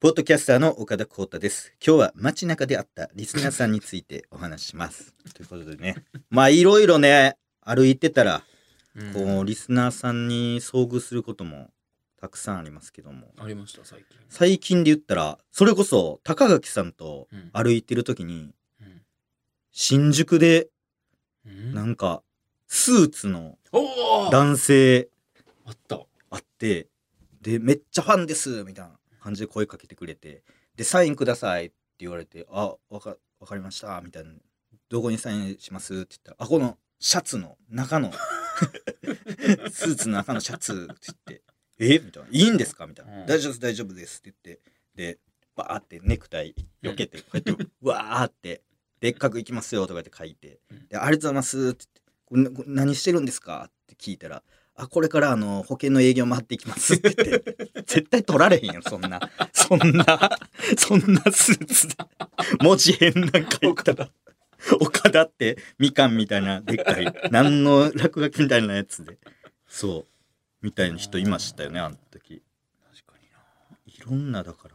ポッドキャスターの岡田光太です。今日は街中であったリスナーさんについてお話しします。ということでね。まあいろいろね、歩いてたら、うんこう、リスナーさんに遭遇することもたくさんありますけども。ありました最近最近で言ったら、それこそ高垣さんとうん歩いてる時に、うん新宿でうんなんか、スーツの男性った会って、で、めっちゃファンですみたいな感じで声かけてくれて、で、サインくださいって言われて、あ、わか、わかりました、みたいな。どこにサインしますって言ったら、あ、このシャツの中の、スーツの中のシャツって言って、え？みたいな。いいんですか？みたいな。うん大丈夫です、大丈夫ですって言って、で、バーってネクタイ避けて、こうやって、わーって、でっかくいきますよとかって書いて、で、ありがとうございますって言って、何してるんですか？って聞いたら、あ、これからあの、保険の営業回っていきますって言って、絶対取られへんよ、そんな。そんな、そんなスーツで。文字変なんか言ったら。岡田って、みかんみたいな、でっかい、何の落書きみたいなやつで。そう。みたいな人いましたよね、あの時。確かいろんな、だから。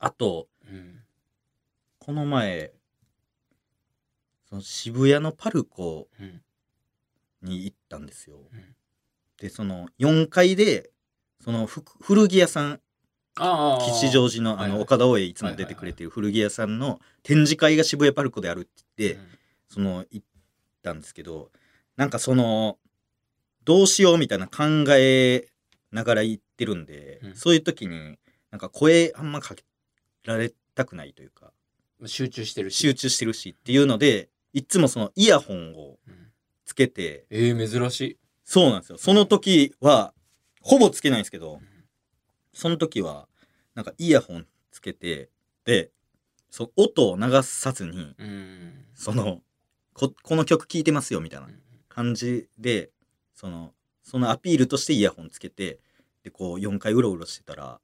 あと、になうんこの前、その渋谷のパルコうんに行ったんですよ。うん。で、その4階で、そのふ古着屋さん、吉祥寺のあの岡田大江いつも出てくれてる古着屋さんの展示会が渋谷パルコであるって言って、その行ったんですけど、なんかその、どうしようみたいな考えながら行ってるんで、うん。そういう時に、なんか声あんまかけられたくないというか、うん集中してるし。集中してるしっていうので、いつもそのイヤホンをうんつけて、えー珍しい。そうなんですよ。その時は、ほぼつけないんですけど、その時は、なんかイヤホンつけて、で、そ音を流さずに、うん。その、こ、この曲聴いてますよ、みたいなうん感じで、その、そのアピールとしてイヤホンつけて、で、こう4回うろうろしてたら、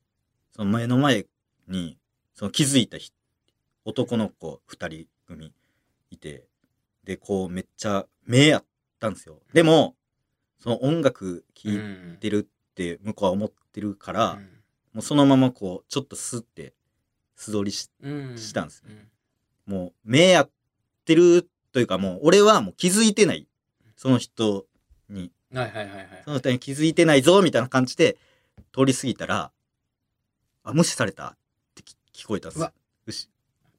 その前の前に、その気づいた人男の子2人組いて、で、こうめっちゃ目やったんですよ。でも、その音楽聴いうんてるって向こうは思ってるから、うんもうそのままこう、ちょっとスッて素通りしうんしたんですようんもう目やってるというかもう俺はもう気づいてない。その人に、はいはいはいはいその人に気づいてないぞみたいな感じで通り過ぎたら、あ、無視されたってき聞こえたんですようわ。無視。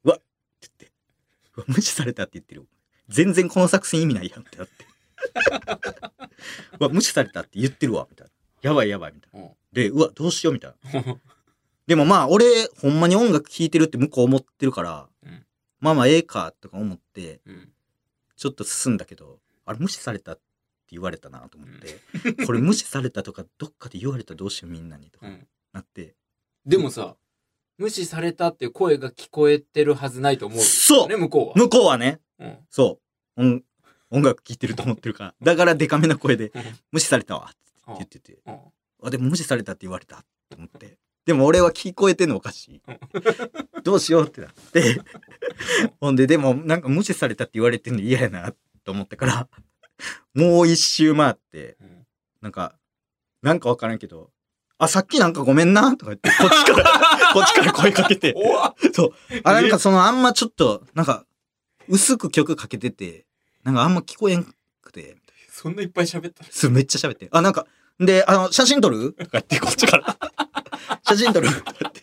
うわっって言って。無視されたって言ってる。全然この作戦意味ないやんってなって。うわ、無視されたって言ってるわ、みたいな。やばいやばい、みたいな。で、うわ、どうしよう、みたいな。でもまあ、俺、ほんまに音楽聴いてるって向こう思ってるから、うん。まあまあ、ええか、とか思って、うん。ちょっと進んだけど、あれ無視されたって言われたなと思って、これ無視されたとかどっかで言われたらどうしようみんなにとかうん。なって、でもさ無視されたって声が聞こえてるはずないと思うそう。ね向こうは。向こうはね、うん。そう、音音楽聴いてると思ってるから、だからデカめな声でうん。無視されたわ。って言ってて、うん。あ、でも無視されたって言われた。と思って。でも俺は聞こえてんのおかしい。どうしようってなって。ほんで、でもなんか無視されたって言われてんの嫌やなと思ったから、もう一周回って、うんなんか、なんかわからんけど、あ、さっきなんかごめんなとか言って、こっちから、こっちから声かけて、そう。あ、なんかそのあんまちょっと、なんか、薄く曲かけてて、なんかあんま聞こえんくて、そんないっぱい喋ったすめっちゃ喋って。あ、なんか、で、あの、写真撮る？とか言って、こっちから。写真撮る？とか言って。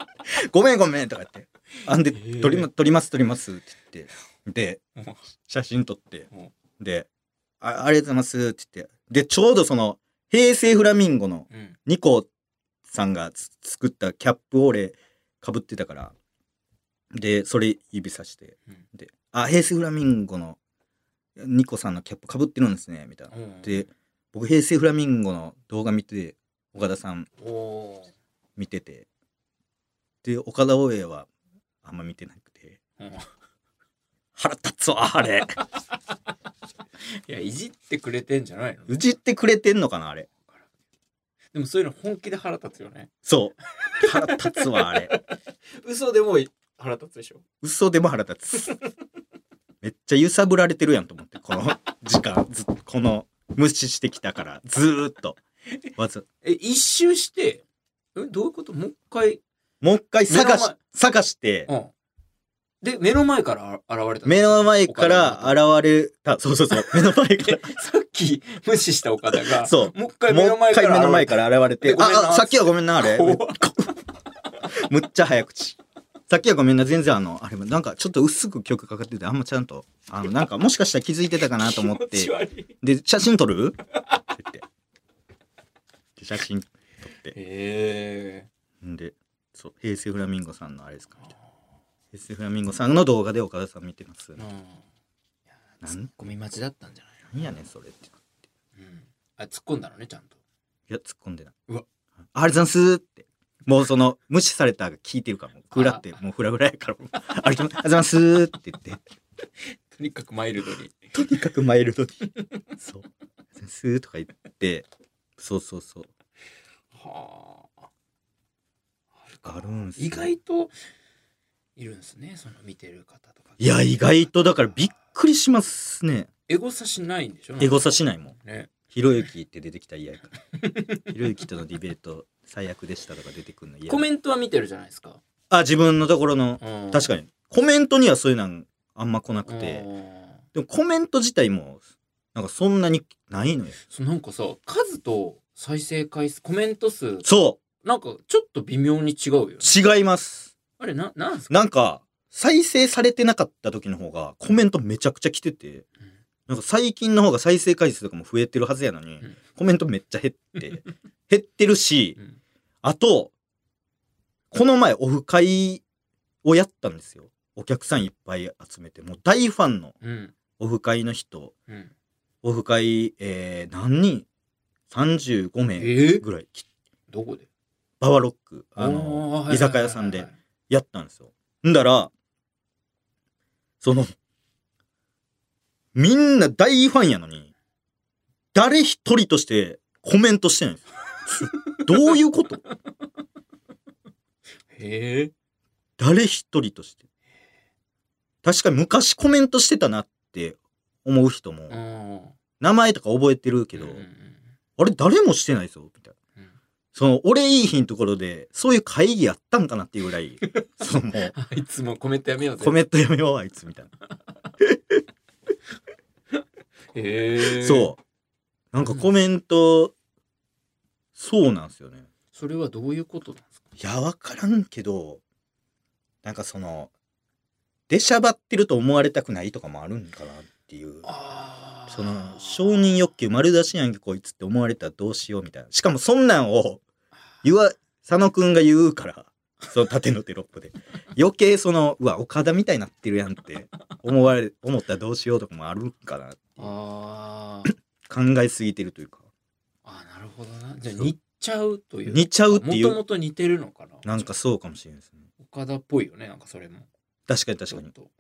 ごめんごめんとか言って。あんで、撮りま、撮ります撮りますって言って。でうん、写真撮ってうん。で、あありがとうございますって言って。で、ちょうどその、平成フラミンゴのうんニコさんがつ作ったキャップを俺、被ってたから。で、それ指さして。うんで、あ、平成フラミンゴのニコさんのキャップ被ってるんですね、みたいな。うんで、僕、平成フラミンゴの動画見て、岡田さん見てて、で、岡田大江はあんま見てなくて、うん腹立つわ、あれ。いやいじってくれてんじゃないの？うじってくれてんのかな、あれ。でもそういうの本気で腹立つよねそう。腹立つわ、あれ。嘘でも腹立つでしょ？嘘でも腹立つ。めっちゃ揺さぶられてるやんと思って、この 時間、ずこの、無視してきたから、ずーっと。わざ、え一周してえどういうこと？もう一回？もう一回探し探して、うん。で、目の前からあ現れたの？目の前から現れた、そうそうそう、目の前かえ さっき無視した岡田が、そう。もう一回ら、もう一目の前から回目の前から現れて、あ、あ、さっきはごめんな、あれ。むっちゃ早口。さっきはごめんな、全然あの、あれ、なんかちょっと薄く曲かかってて、あんまちゃんと、あの、なんかもしかしたら気づいてたかなと思って、で、写真撮る？って言って。で写真撮って。へんで、そう、平成フラミンゴさんのあれですかみたいな。平成フラミンゴさんの動画で岡田さん見てます。え。うん。いやなん？ツッコミ待ちだったんじゃない何やねん、それって。いのうん。あ、突っ込んだのね、ちゃんと。や、突っ込んでない。うわありがとうございますって。もうその、無視されたが聞いてるから、もう、フラって、もうフラフラやから、ありがとうございますって言って。とにかくマイルドに。とにかくマイルドに。そう。スーとか言って、そうそうそう。はあ。あるんすよ意外といるんですね、その見てる方とか。いや、意外とだからびっくりしますね。エゴサしないんでしょ？エゴサしないもん。ね。ひろゆきって出てきたら嫌やから。ひろゆきとのディベート最悪でしたとか出てくるの嫌コメントは見てるじゃないですか。あ、自分のところの、うん。確かに。コメントにはそういうのあんま来なくて。うん。でもコメント自体も、なんかそんなにないのよ。そうなんかさ数と再生回数コメント数。そなんかちょっと微妙に違うよね。う違います。あれななんすか？なんか、再生されてなかった時の方がコメントめちゃくちゃ来てて、うん。なんか最近の方が再生回数とかも増えてるはずやのに、うん。コメントめっちゃ減って、減ってるし、うんあと、この前オフ会をやったんですよ。お客さんいっぱい集めて、もう大ファンのうん。オフ会の人、うん。オフ会、えー、何人 ?35 名えー？ぐらい。来どこで？バワロック、あの、居酒屋さんで。やったんですよ。んだら、その、みんな大ファンやのに、誰一人としてコメントしてないんですよ。どういうこと？へえ誰一人として。確かに昔コメントしてたなって思う人も、うん名前とか覚えてるけど、うんうんあれ誰もしてないぞ、みたいな。うんその、俺いい日のところで、そういう会議やったんかなっていうぐらい、そのもう、あいつもコメントやめようぜコメントやめよう、あいつ、みたいな。へえそう。なんかコメント、そうなんですよね。それはどういうことなんですか？いや、わからんけど、なんかその、出しゃばってると思われたくないとかもあるんかなっていう。あその、承認欲求丸出しやんけこいつって思われたらどうしようみたいな。しかもそんなんを、言わ、佐野くんが言うから、その縦のテロップで。余計その、うわ、岡田みたいになってるやんって思われ、思ったらどうしようとかもあるんかなっていうあ 考えすぎてるというか。ほどな。じゃあ似ちゃうという似ちゃうっていもとう。もと似てるのかな？なんかそうかもしれないですね。岡田っぽいよねなんかそれも。確かに確かに。ちょ。っと。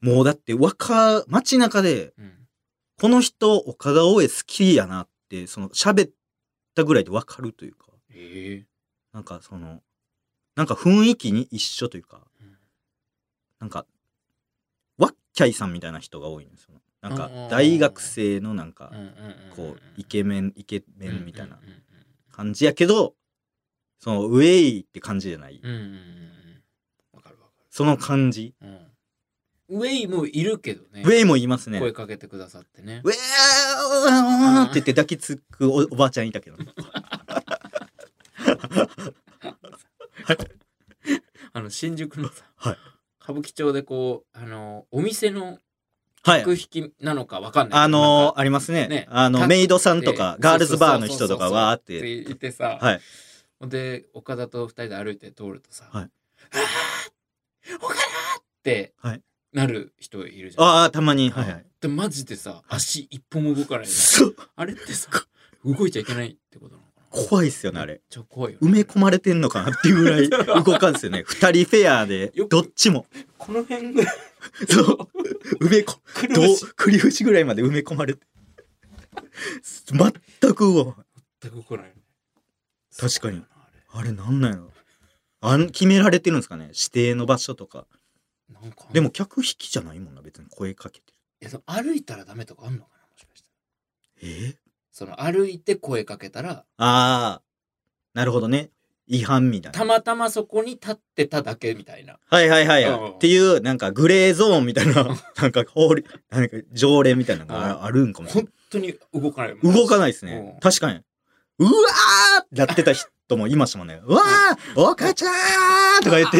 もうだって若、街中で、うん。うんこの人、岡田大江好きやなって、その、喋ったぐらいでわかるというか、ええ。なんかその、なんか雰囲気に一緒というか、うん。なんか、ワッキャイさんみたいな人が多いんですよ。なんか大学生のなんかこう、イケメン、イケメンみたいな感じやけど、その、ウェイって感じじゃない。その感じ。ウェイもいるけどねウェイも言いますね。声かけてくださってねウェーって言って抱きつくおおばあちゃんいたけど。あの新宿のさはい歌舞伎町でこうあのお店のはい。客引きなのかわかんないあなんのー、かありますね。ねあの、立メイドさんとかで、ガールズバーの人とかわーっ。ってて言ってさ、はい。ほんで岡田と二人で歩いて通るとさ「はいあー岡田!」ってはいなる人いるじゃん。ああ、たまに。はいはい。でマジでさ足一歩も動かないじゃんそう。あれってさ動いちゃいけないってことなの？怖いっすよね、あれ。ちゃ怖いよ、ね、埋め込まれてんのかなっていうぐらい 動かんすよね。二人フェアでどっちも。この辺ぐらいそう。埋めこ、どうくるぶし、栗節ぐらいまで埋め込まれて。全く動かん全く来ない確かにあれなんなんやろ。あん決められてるんですかね指定の場所とか。なんかでも客引きじゃないもんな、別に声かけてる。いやその歩いたらダメとかあんのかなもしかしてえ？ー、その歩いて声かけたらああ、なるほどね。違反みたいな。たまたまそこに立ってただけみたいな。はいはいはい、うんっていうなんかグレーゾーンみたいななんか法律なんか条例みたいなのがああるんかも本当に動かない動かないですね。うん。確かに。うわーってやってた人もいましたもんね。うわーおかちゃーとか言って。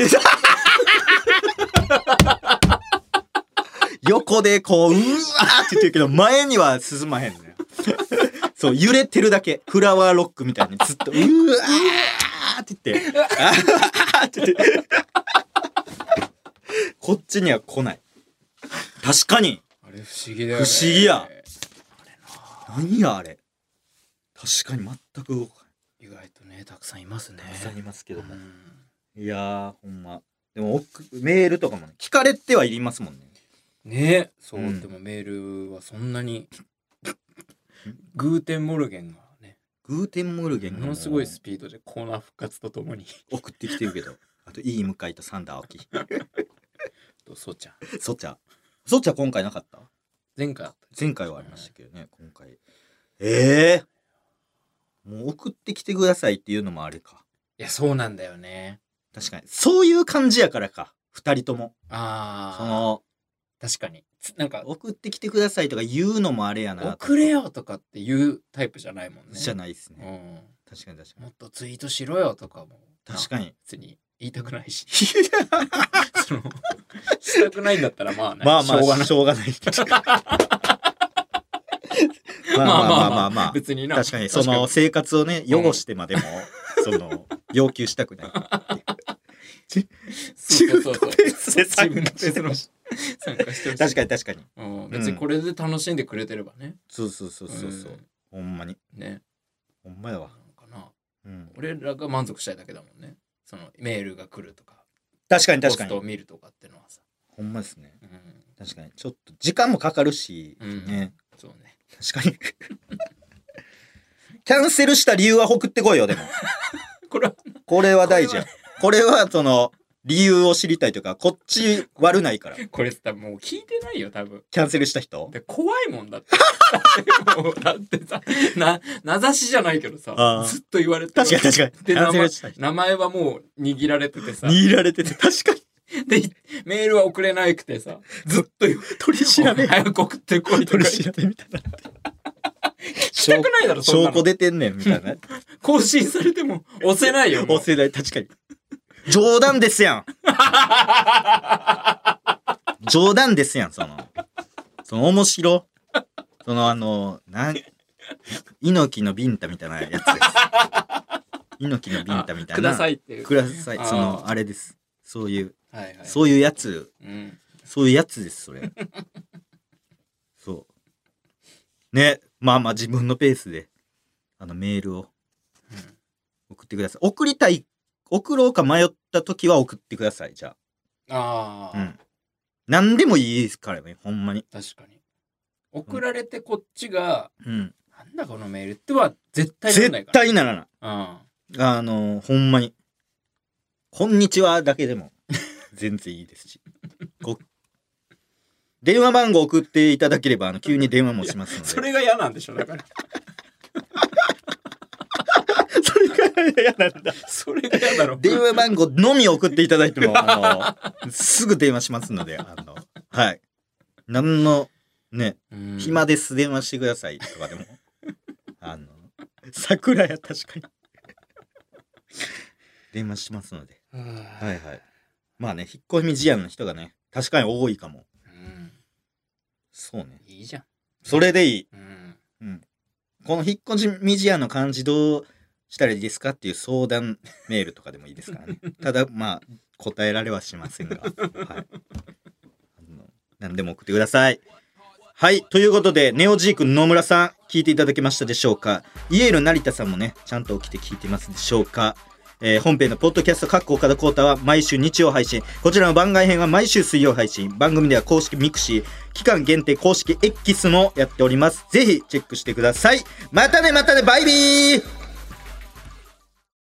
横でこううわーって言ってるけど前には進まへんねそう揺れてるだけ。フラワーロックみたいに。ずっとうわーって言って。あーって言ってこっちには来ない。確かに。あれ不思議だよね。不思議や。何やあれ。確かに全く動か意外とね、たくさんいますね。ないたくさんいますけども、うん。いやーほんま。でも送メールとかもね聞かれてはいりますもんね。ね。そう、うん。でもメールはそんなに、グーテンモルゲンがね、グーテンモルゲンがものすごいスピードでコーナー復活とともに、送ってきてるけどあといい向井とサンダー青木とそうちゃん。そっちゃそっちゃ今回なかった？前回。前回はありましたけどね今回ええもう送ってきてくださいっていうのもあれかいや、そうなんだよね。確かにそういう感じやからか二人ともああ。その確かに。つなんか、送ってきてくださいとか言うのもあれやな送れよとかっていうタイプじゃないもんね。じゃないですうねん。確かに確かもっとツイートしろよとかも。確かに別に言いたくないし。にその、したくないんだったらまあね。まあまあしょうがない まあまあまあまあまあ別にな。確かにその生活をね汚してまでも、その要求したくない そうそうそう自分のペ 参加してほしい確かに確かに。うん、別にこれで楽しんでくれてればね。そうそうそうそうそう、ん。ほんまに。ね。ほんまやわ。な、のかな。うん、俺らが満足したいだけだもんね。そのメールが来るとか、確かに確かポストをに見るとかってのはさ。ほんまですね。うん。確かに。ちょっと時間もかかるし、うん。ね。そうね。確かに。キャンセルした理由は送ってこいよでも。これは、これは大事や。これはその理由を知りたいというかこっち悪ないから。これさ、もう聞いてないよ、多分。キャンセルした人？で怖いもんだって。も うだってさ、な、名指しじゃないけどさずっと言われて確かに確かに。キで、ャ名前名前はもう握られててさ、握られてて。確かに。で、メールは送れなくてさ、ずっと言う。取り調べ。早く送ってこいと取かり調べみたいな。したくないだろ、そんなの。証拠出てんねんみたいな。更新されても押せないよ。押せない。確かに冗談ですやん。冗談ですやんその。その面白。そのあのなん猪木のビンタみたいなやつです。猪木のビンタみたいな。くださいっていう。ください。そのあれです。そういうはいはい。そういうやつ。うん。そういうやつですそれ。そう。ね。まあまあ自分のペースであのメールを送ってください。送りたい送ろうか迷った時は送ってくださいじゃあ。あ、あうん。何でもいいですからねほんまに。確かに。送られてこっちが、うん。なんだこのメールっては絶対なんない絶から。対ならない。うん。あのほんまに「こんにちは」だけでも 全然いいですし。こ電話番号送っていただければあの急に電話もしますので。それが嫌なんでしょ、だから。それが嫌なんだそれが嫌だろ。電話番号のみ送っていただいても、あの、すぐ電話しますので、あの、はい。何の、ね、うん暇です、電話してくださいとかでも、あの、桜や確かに。電話しますので。ははいはい。まあね、引っ込み思案の人がね、確かに多いかも。うんそうね。いいじゃん。それでいい。うん。うん。この引っ込み思案の感じどうしたらいいですかっていう相談メールとかでもいいですからね。ただ、まあ、答えられはしませんが。はい。何でも送ってください。はい。ということで、ネオジーク野村さん、聞いていただけましたでしょうか？イエール成田さんもね、ちゃんと起きて聞いてますでしょうか？えー本編のポッドキャスト、かっこ岡田光太は毎週日曜配信。こちらの番外編は毎週水曜配信。番組では公式ミクシー、期間限定公式 X もやっております。ぜひチェックしてください。またね、またね、バイビー